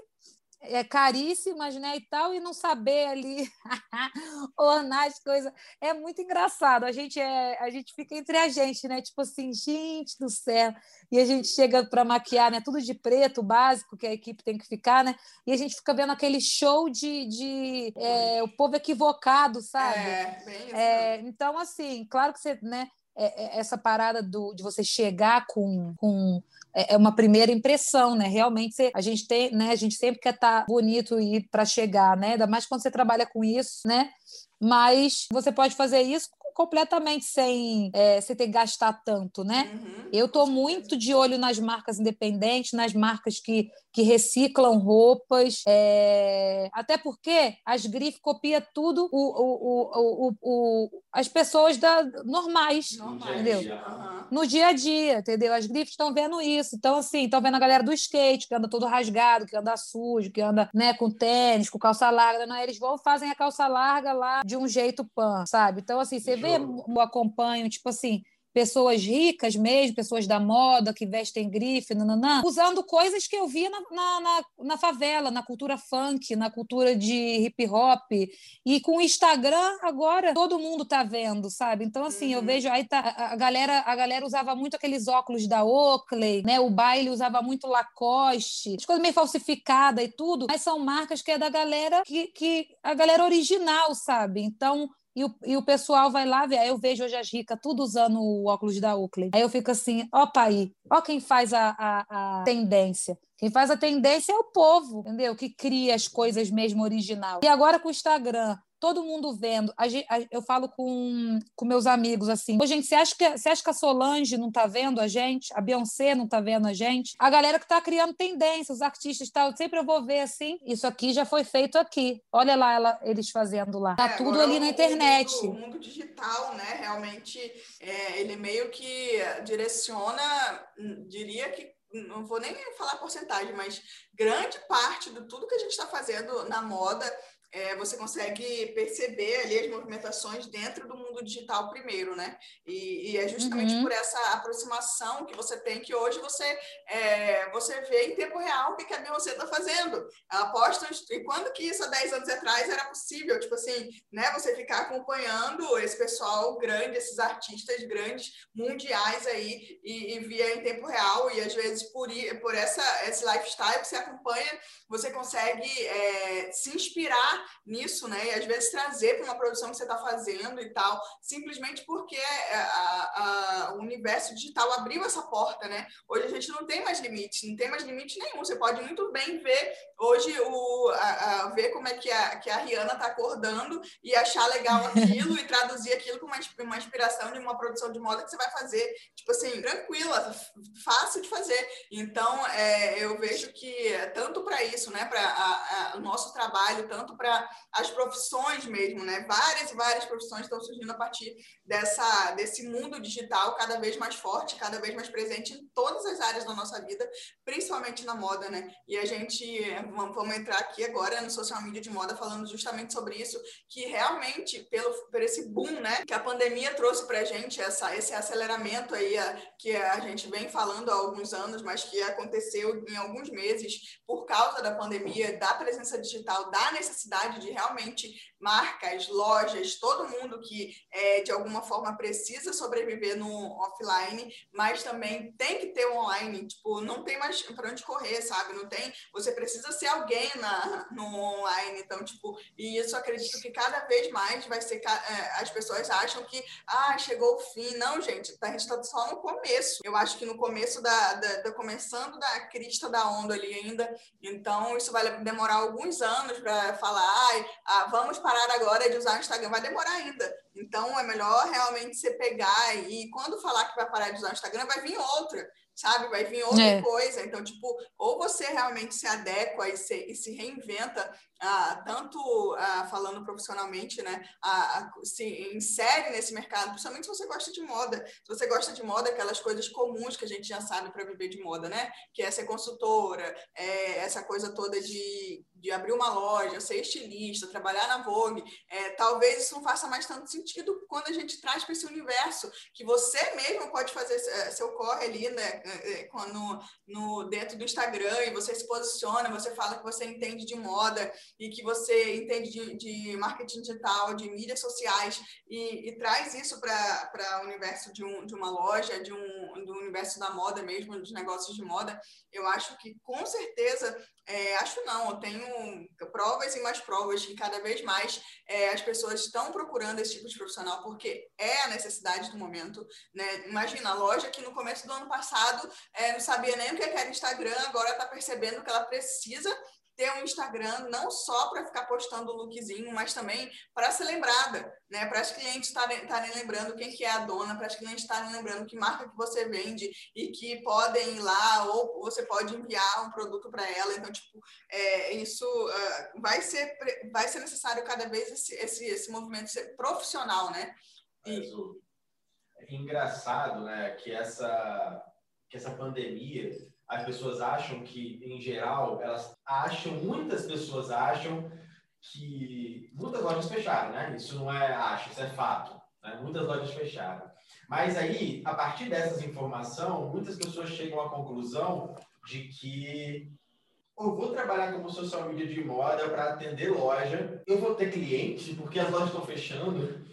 é, caríssimas, né, e tal, e não saber ali [laughs] ornar as coisas. É muito engraçado. A gente é, a gente fica entre a gente, né? Tipo assim, gente do céu. E a gente chega para maquiar, né? Tudo de preto, básico, que a equipe tem que ficar, né? E a gente fica vendo aquele show de, de é, o povo equivocado, sabe? É, bem é, então, assim, claro que você, né? É, é, essa parada do, de você chegar com, com é, é uma primeira impressão, né? Realmente a gente tem, né? A gente sempre quer estar tá bonito e para chegar, né? Ainda mais quando você trabalha com isso, né? Mas você pode fazer isso completamente sem, é, sem ter que gastar tanto, né? Uhum, eu estou muito de olho nas marcas independentes, nas marcas que, que reciclam roupas, é... até porque as grifes copia tudo o, o, o, o, as pessoas da, normais, entendeu? Uhum. No dia a dia, entendeu? As grifes estão vendo isso, então assim, estão vendo a galera do skate que anda todo rasgado, que anda sujo, que anda né, com tênis, com calça larga, não, eles vão fazem a calça larga lá de um jeito pan, sabe? Então assim, você vê, eu acompanho, tipo assim, pessoas ricas mesmo, pessoas da moda que vestem grife, nananã, usando coisas que eu via na, na, na, na, favela, na cultura funk, na cultura de hip hop. E com o Instagram, agora todo mundo tá vendo, sabe? Então, assim, uhum. eu vejo aí tá, a, galera, a galera usava muito aqueles óculos da Oakley, né? O baile usava muito Lacoste, as coisas meio falsificadas e tudo, mas são marcas que é da galera que, que a galera original, sabe? Então, e o, e o pessoal vai lá ver. Aí eu vejo hoje as ricas tudo usando o óculos da Oakley. Aí eu fico assim, ó, pai, ó quem faz a, a, a, tendência. Quem faz a tendência é o povo, entendeu? Que cria as coisas mesmo original. E agora com o Instagram, todo mundo vendo. Eu falo com, com meus amigos assim: Ô, gente, você acha, que, você acha que a Solange não está vendo a gente? A Beyoncé não está vendo a gente? A galera que está criando tendência, os artistas e tal. Sempre eu vou ver assim: isso aqui já foi feito aqui. Olha lá ela, eles fazendo lá. Tá é, tudo ali na internet. O mundo, o mundo digital, né? Realmente, é, ele meio que direciona, diria que não vou nem falar porcentagem, mas grande parte de tudo que a gente está fazendo na moda é, você consegue perceber ali as movimentações dentro do mundo digital primeiro, né? E, e é justamente uhum. por essa aproximação que você tem que hoje você, é, você vê em tempo real o que, a Beyoncé está fazendo. Ela posta, e quando que isso há 10 anos atrás era possível? Tipo assim, né? Você ficar acompanhando esse pessoal grande, esses artistas grandes, mundiais aí, e, e via em tempo real, e às vezes por, por essa, esse lifestyle que você acompanha, você consegue é, se inspirar nisso, né? E às vezes trazer para uma produção que você está fazendo e tal, simplesmente porque é, a, a, o universo digital abriu essa porta, né? Hoje a gente não tem mais limites, não tem mais limite nenhum. Você pode muito bem ver hoje o a, ver como é que a, que a Rihanna está acordando e achar legal [laughs] aquilo e traduzir aquilo com uma, uma inspiração de uma produção de moda que você vai fazer, tipo assim, tranquila, fácil de fazer. Então, é, eu vejo que tanto para isso, né, para o nosso trabalho, tanto para as profissões mesmo, né? Várias e várias profissões estão surgindo a partir dessa, desse mundo digital cada vez mais forte, cada vez mais presente em todas as áreas da nossa vida, principalmente na moda, né? E a gente, vamos entrar aqui agora no social media de moda falando justamente sobre isso, que realmente, pelo, por esse boom, né, que a pandemia trouxe para a gente, essa, esse aceleramento aí a, que a gente vem falando há alguns anos, mas que aconteceu em alguns meses por causa da pandemia, da presença digital, da necessidade de realmente marcas, lojas, todo mundo que é, de alguma forma precisa sobreviver no offline, mas também tem que ter online. Tipo, não tem mais para onde correr, sabe? Não tem. Você precisa ser alguém na, no online. Então, tipo, e isso acredito que cada vez mais vai ser. É, as pessoas acham que, ah, chegou o fim. Não, gente, a gente está só no começo. Eu acho que no começo da, da, da começando da crista da onda ali ainda. Então, isso vai demorar alguns anos para falar, ah, vamos parar agora de usar o Instagram. Vai demorar ainda. Então, é melhor realmente você pegar e quando falar que vai parar de usar o Instagram, vai vir outra sabe? Vai vir outra é. coisa. Então, tipo, ou você realmente se adequa e se, e se reinventa, ah, tanto ah, falando profissionalmente, né? Se insere nesse mercado, principalmente se você gosta de moda. Se você gosta de moda, aquelas coisas comuns que a gente já sabe para viver de moda, né? Que é ser consultora, é essa coisa toda de, de abrir uma loja, ser estilista, trabalhar na Vogue. É, talvez isso não faça mais tanto sentido quando a gente traz para esse universo que você mesmo pode fazer é, seu corre ali, né? É, no, no, dentro do Instagram e você se posiciona, você fala que você entende de moda e que você entende de, de marketing digital, de mídias sociais e, e traz isso para o universo de, um, de uma loja, de um, do universo da moda mesmo, dos negócios de moda, eu acho que com certeza, é, acho não, eu tenho provas e mais provas que cada vez mais é, as pessoas estão procurando esse tipo de profissional porque é a necessidade do momento. Né? Imagina, a loja que no começo do ano passado é, não sabia nem o que era Instagram, agora está percebendo que ela precisa ter um Instagram não só para ficar postando lookzinho, mas também para ser lembrada, né? Para as clientes estarem lembrando quem que é a dona, para as clientes estarem lembrando que marca que você vende e que podem ir lá ou você pode enviar um produto para ela. Então, tipo, é, isso uh, vai ser vai ser necessário cada vez esse esse, esse movimento ser profissional, né? E... É engraçado, né? Que essa que essa pandemia as pessoas acham que, em geral, elas acham, muitas pessoas acham que muitas lojas fecharam, né? Isso não é acho, isso é fato. Né? Muitas lojas fecharam. Mas aí, a partir dessas informações, muitas pessoas chegam à conclusão de que eu vou trabalhar como social media de moda para atender loja, eu vou ter cliente, porque as lojas estão fechando.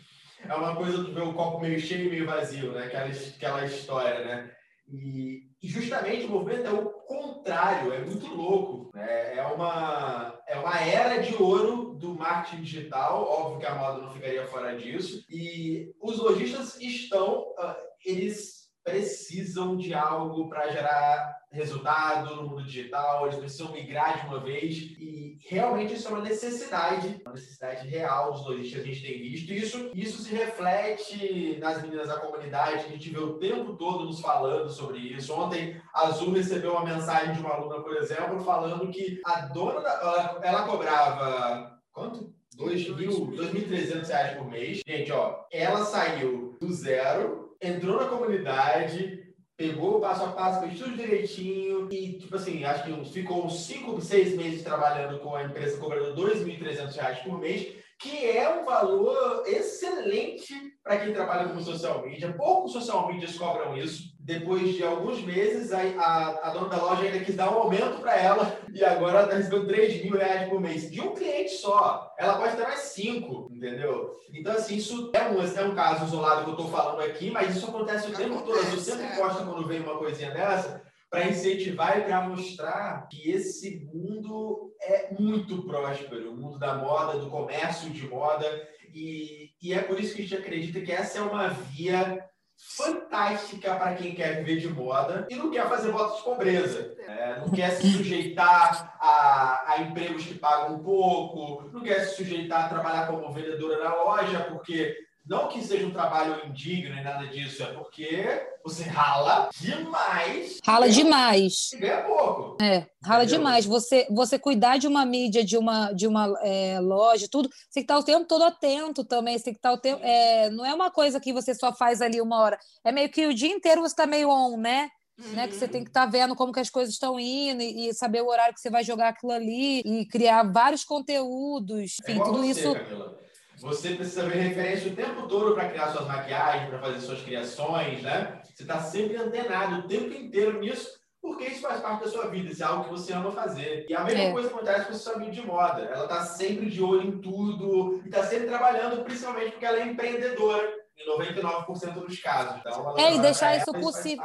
É uma coisa de ver o copo meio cheio e meio vazio, né? Aquela, aquela história, né? E, e justamente o movimento é o contrário, é muito louco. Né? É, uma, é uma era de ouro do marketing digital, óbvio que a moda não ficaria fora disso. E os lojistas estão, ah, eles precisam de algo para gerar resultado no mundo digital, eles precisam migrar de uma vez e realmente isso é uma necessidade, uma necessidade real dos lojistas a gente tem visto. Isso, isso se reflete nas meninas da comunidade, a gente vê o tempo todo nos falando sobre isso. Ontem a Azul recebeu uma mensagem de uma aluna, por exemplo, falando que a dona da, ela, ela cobrava quanto? 2.300 reais por mês. Gente, ó, ela saiu do zero, entrou na comunidade, pegou o passo a passo, fez tudo direitinho e, tipo assim, acho que ficou uns 5, 6 meses trabalhando com a empresa cobrando R$ 2.300 por mês, que é um valor excelente para quem trabalha com social media. Poucos social medias cobram isso. Depois de alguns meses, a, a, a dona da loja ainda quis dar um aumento para ela [laughs] e agora ela está recebendo 3 mil reais por mês. De um cliente só. Ela pode ter mais cinco, entendeu? Então, assim, isso é um, é um caso isolado que eu estou falando aqui, mas isso acontece o tempo todo. Eu sempre é. gosto quando vem uma coisinha dessa para incentivar e para mostrar que esse mundo é muito próspero, o mundo da moda, do comércio de moda, e, e é por isso que a gente acredita que essa é uma via fantástica para quem quer viver de moda e não quer fazer votos de pobreza. Né? Não quer se sujeitar a, a, empregos que pagam pouco, não quer se sujeitar a trabalhar como vendedora na loja, porque não que seja um trabalho indigno e nada disso, é porque você rala demais. Rala demais. E ganha pouco. É, rala Entendeu? demais. Você, você cuidar de uma mídia, de uma, de uma é, loja, tudo, você tem que estar o tempo todo atento também. Você tem que estar o tempo. É, não é uma coisa que você só faz ali uma hora. É meio que o dia inteiro você está meio on, né? Uhum. Né, que você tem que estar tá vendo como que as coisas estão indo e, e, saber o horário que você vai jogar aquilo ali e criar vários conteúdos, enfim, é tudo você, isso. Camila. Você precisa ver referência o tempo todo para criar suas maquiagens, para fazer suas criações, né? Você está sempre antenado o tempo inteiro nisso, porque isso faz parte da sua vida, isso é algo que você ama fazer. E a mesma é. coisa acontece com a sua amiga de moda. Ela está sempre de olho em tudo e está sempre trabalhando, principalmente porque ela é empreendedora em 99% dos casos. Então, é, e deixar isso possível,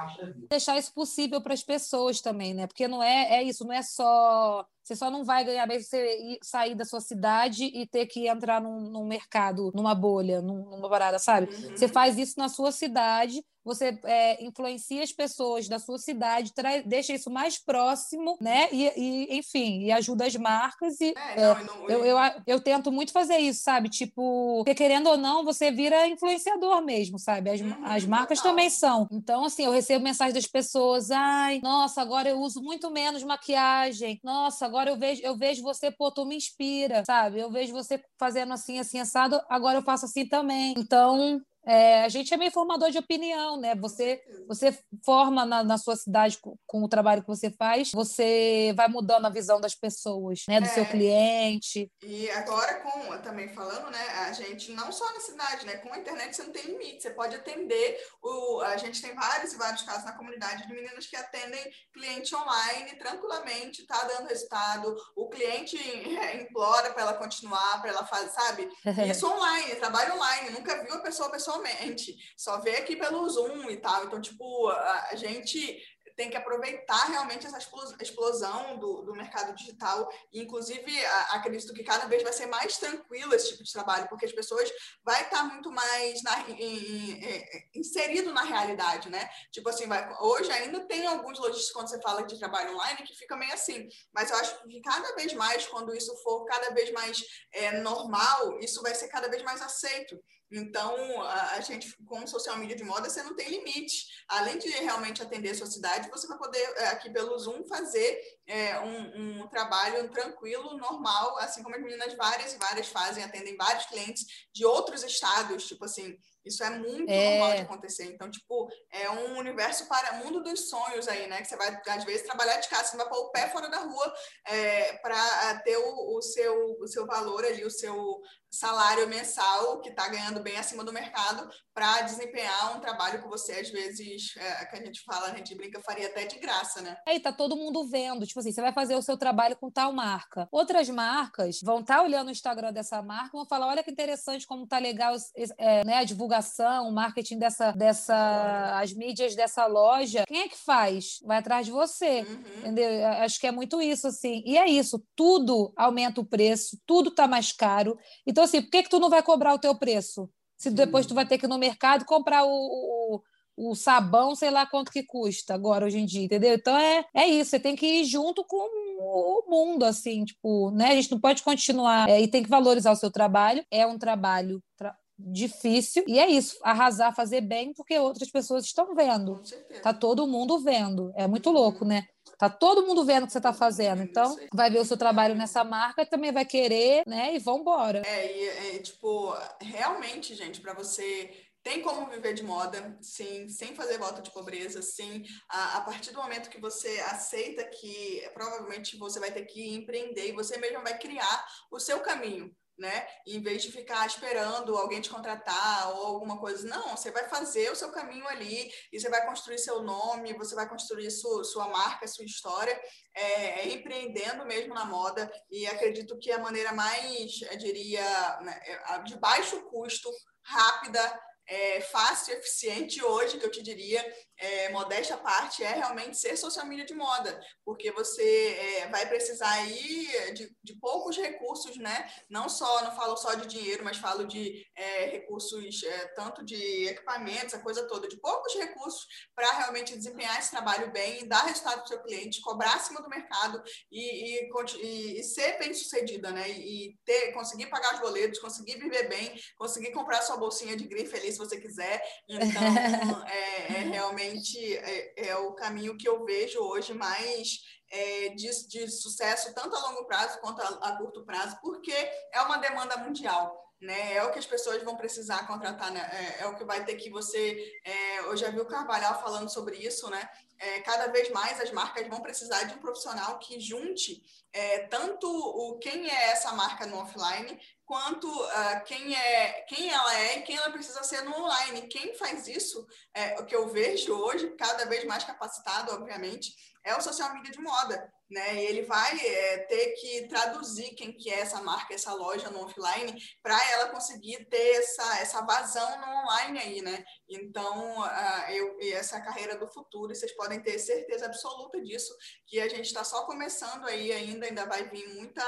deixar isso possível para as pessoas também, né? Porque não é, é isso, não é só você só não vai ganhar bem você sair da sua cidade e ter que entrar num, num mercado, numa bolha, num, numa parada, sabe? Uhum. Você faz isso na sua cidade, você é, influencia as pessoas da sua cidade, traz, deixa isso mais próximo, né? E, e, enfim, e ajuda as marcas. E, é, não, é, não, eu, eu, eu, tento muito fazer isso, sabe? Tipo, porque querendo ou não, você vira influenciador mesmo, sabe? As, uhum, as marcas também são. Então, assim, eu recebo mensagem das pessoas: ai, nossa, agora eu uso muito menos maquiagem. Nossa, agora eu vejo, eu vejo você, pô, tu me inspira, sabe? Eu vejo você fazendo assim, assim, assado, agora eu faço assim também. Então, é, a gente é meio formador de opinião, né? Você, você forma na, na sua cidade com, com, o trabalho que você faz, você vai mudando a visão das pessoas, né? Do é, seu cliente. E agora, com também falando, né? A gente não só na cidade, né? Com a internet você não tem limite, você pode atender. O, a gente tem vários e vários casos na comunidade de meninas que atendem cliente online tranquilamente, tá dando resultado. O cliente [laughs] implora para ela continuar, para ela fazer, sabe? [laughs] Isso online, trabalho online, nunca viu a pessoa, a pessoa pessoalmente, só vê aqui pelo Zoom e tal. Então, tipo, a, gente tem que aproveitar realmente essa explosão do, do mercado digital. E, inclusive, acredito que cada vez vai ser mais tranquilo esse tipo de trabalho, porque as pessoas vai estar muito mais na, em, em, inserido na realidade, né? Tipo assim, vai, hoje ainda tem alguns lojistas, quando você fala de trabalho online, que fica meio assim. Mas eu acho que cada vez mais, quando isso for cada vez mais é, normal, isso vai ser cada vez mais aceito. Então, a, a, gente, como social media de moda, você não tem limite. Além de realmente atender a sua cidade, você vai poder, é, aqui pelo Zoom, fazer é, um, um, trabalho tranquilo, normal, assim como as meninas várias e várias fazem, atendem vários clientes de outros estados, tipo assim, isso é muito é... normal de acontecer. Então, tipo, é um universo para mundo dos sonhos aí, né? Que você vai, às vezes, trabalhar de casa, você vai pôr o pé fora da rua é, para ter o, o, seu, o seu valor ali, o seu salário mensal, que está ganhando bem acima do mercado, para desempenhar um trabalho que você, às vezes, é, que a gente fala, a gente brinca, faria até de graça, né? E tá todo mundo vendo. Tipo assim, você vai fazer o seu trabalho com tal marca. Outras marcas vão estar tá olhando o Instagram dessa marca e vão falar: olha que interessante como tá legal é, né, a divulgação, o marketing dessa, dessa, as mídias dessa loja. Quem é que faz? Vai atrás de você. Uhum. Entendeu? Acho que é muito isso, assim. E é isso, tudo aumenta o preço, tudo tá mais caro. Então, então, assim, por que, que tu não vai cobrar o teu preço? Se depois tu vai ter que ir no mercado comprar o, o, o sabão, sei lá quanto que custa agora, hoje em dia, entendeu? Então é, é isso, você tem que ir junto com o mundo, assim, tipo, né? A gente não pode continuar é, e tem que valorizar o seu trabalho. É um trabalho tra difícil e é isso, arrasar, fazer bem, porque outras pessoas estão vendo. Tá todo mundo vendo. É muito louco, né? Tá todo mundo vendo o que você está fazendo. Então, vai ver o seu trabalho nessa marca e também vai querer, né? E vambora. É, e, é, tipo, realmente, gente, para você tem como viver de moda, sim, sem fazer volta de pobreza, sim. A, a, partir do momento que você aceita que provavelmente você vai ter que empreender e você mesmo vai criar o seu caminho né? Em vez de ficar esperando alguém te contratar ou alguma coisa, não, você vai fazer o seu caminho ali e você vai construir seu nome, você vai construir sua, sua marca, sua história, é, é empreendendo mesmo na moda e acredito que a maneira mais, eu diria, né, é, de baixo custo, rápida, é, fácil, eficiente hoje, que eu te diria, é, modéstia à parte, é realmente ser social media de moda, porque você é, vai precisar aí de, de, poucos recursos, né? Não só, não falo só de dinheiro, mas falo de é, recursos, é, tanto de equipamentos, a coisa toda, de poucos recursos para realmente desempenhar esse trabalho bem, dar resultado para o seu cliente, cobrar acima do mercado e, e, e ser bem sucedida, né? E ter, conseguir pagar os boletos, conseguir viver bem, conseguir comprar sua bolsinha de grife ali se você quiser. Então, [laughs] é, é realmente realmente é, é, o caminho que eu vejo hoje mais é, de, de, sucesso, tanto a longo prazo quanto a, a, curto prazo, porque é uma demanda mundial. Né? É o que as pessoas vão precisar contratar, né? é, é, o que vai ter que você. É, eu já vi o Carvalhal falando sobre isso, né? É, cada vez mais as marcas vão precisar de um profissional que junte é, tanto o quem é essa marca no offline quanto uh, quem é quem ela é e quem ela precisa ser no online. Quem faz isso, é, o que eu vejo hoje, cada vez mais capacitado, obviamente, é o social media de moda né? E ele vai é, ter que traduzir quem que é essa marca, essa loja no offline, para ela conseguir ter essa, essa vazão no online aí, né? Então, uh, eu, essa carreira do futuro, e vocês podem ter certeza absoluta disso, que a gente está só começando aí ainda, ainda vai vir muita,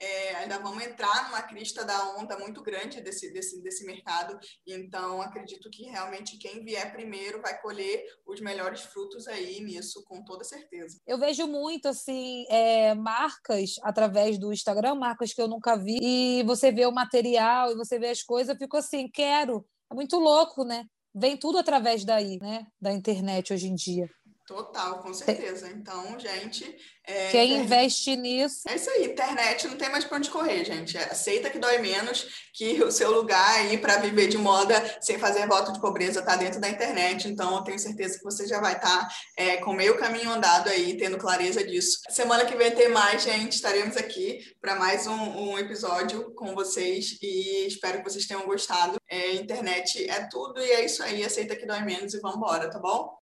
é, ainda vamos entrar numa crista da onda muito grande desse, desse, desse mercado, então acredito que realmente quem vier primeiro vai colher os melhores frutos aí nisso, com toda certeza. Eu vejo muito, assim, é, marcas através do Instagram, marcas que eu nunca vi, e você vê o material, e você vê as coisas, eu fico assim, quero, é muito louco, né? vem tudo através daí, né? Da internet hoje em dia. Total, com certeza. Então, gente. É, Quem investe nisso. É isso aí, internet não tem mais para onde correr, gente. É, aceita que dói menos, que o seu lugar aí para viver de moda sem fazer voto de pobreza está dentro da internet. Então, eu tenho certeza que você já vai estar tá, é, com meio caminho andado aí, tendo clareza disso. Semana que vem tem mais, gente. Estaremos aqui para mais um, um, episódio com vocês e espero que vocês tenham gostado. É, internet é tudo e é isso aí. Aceita que dói menos e vamos embora, tá bom?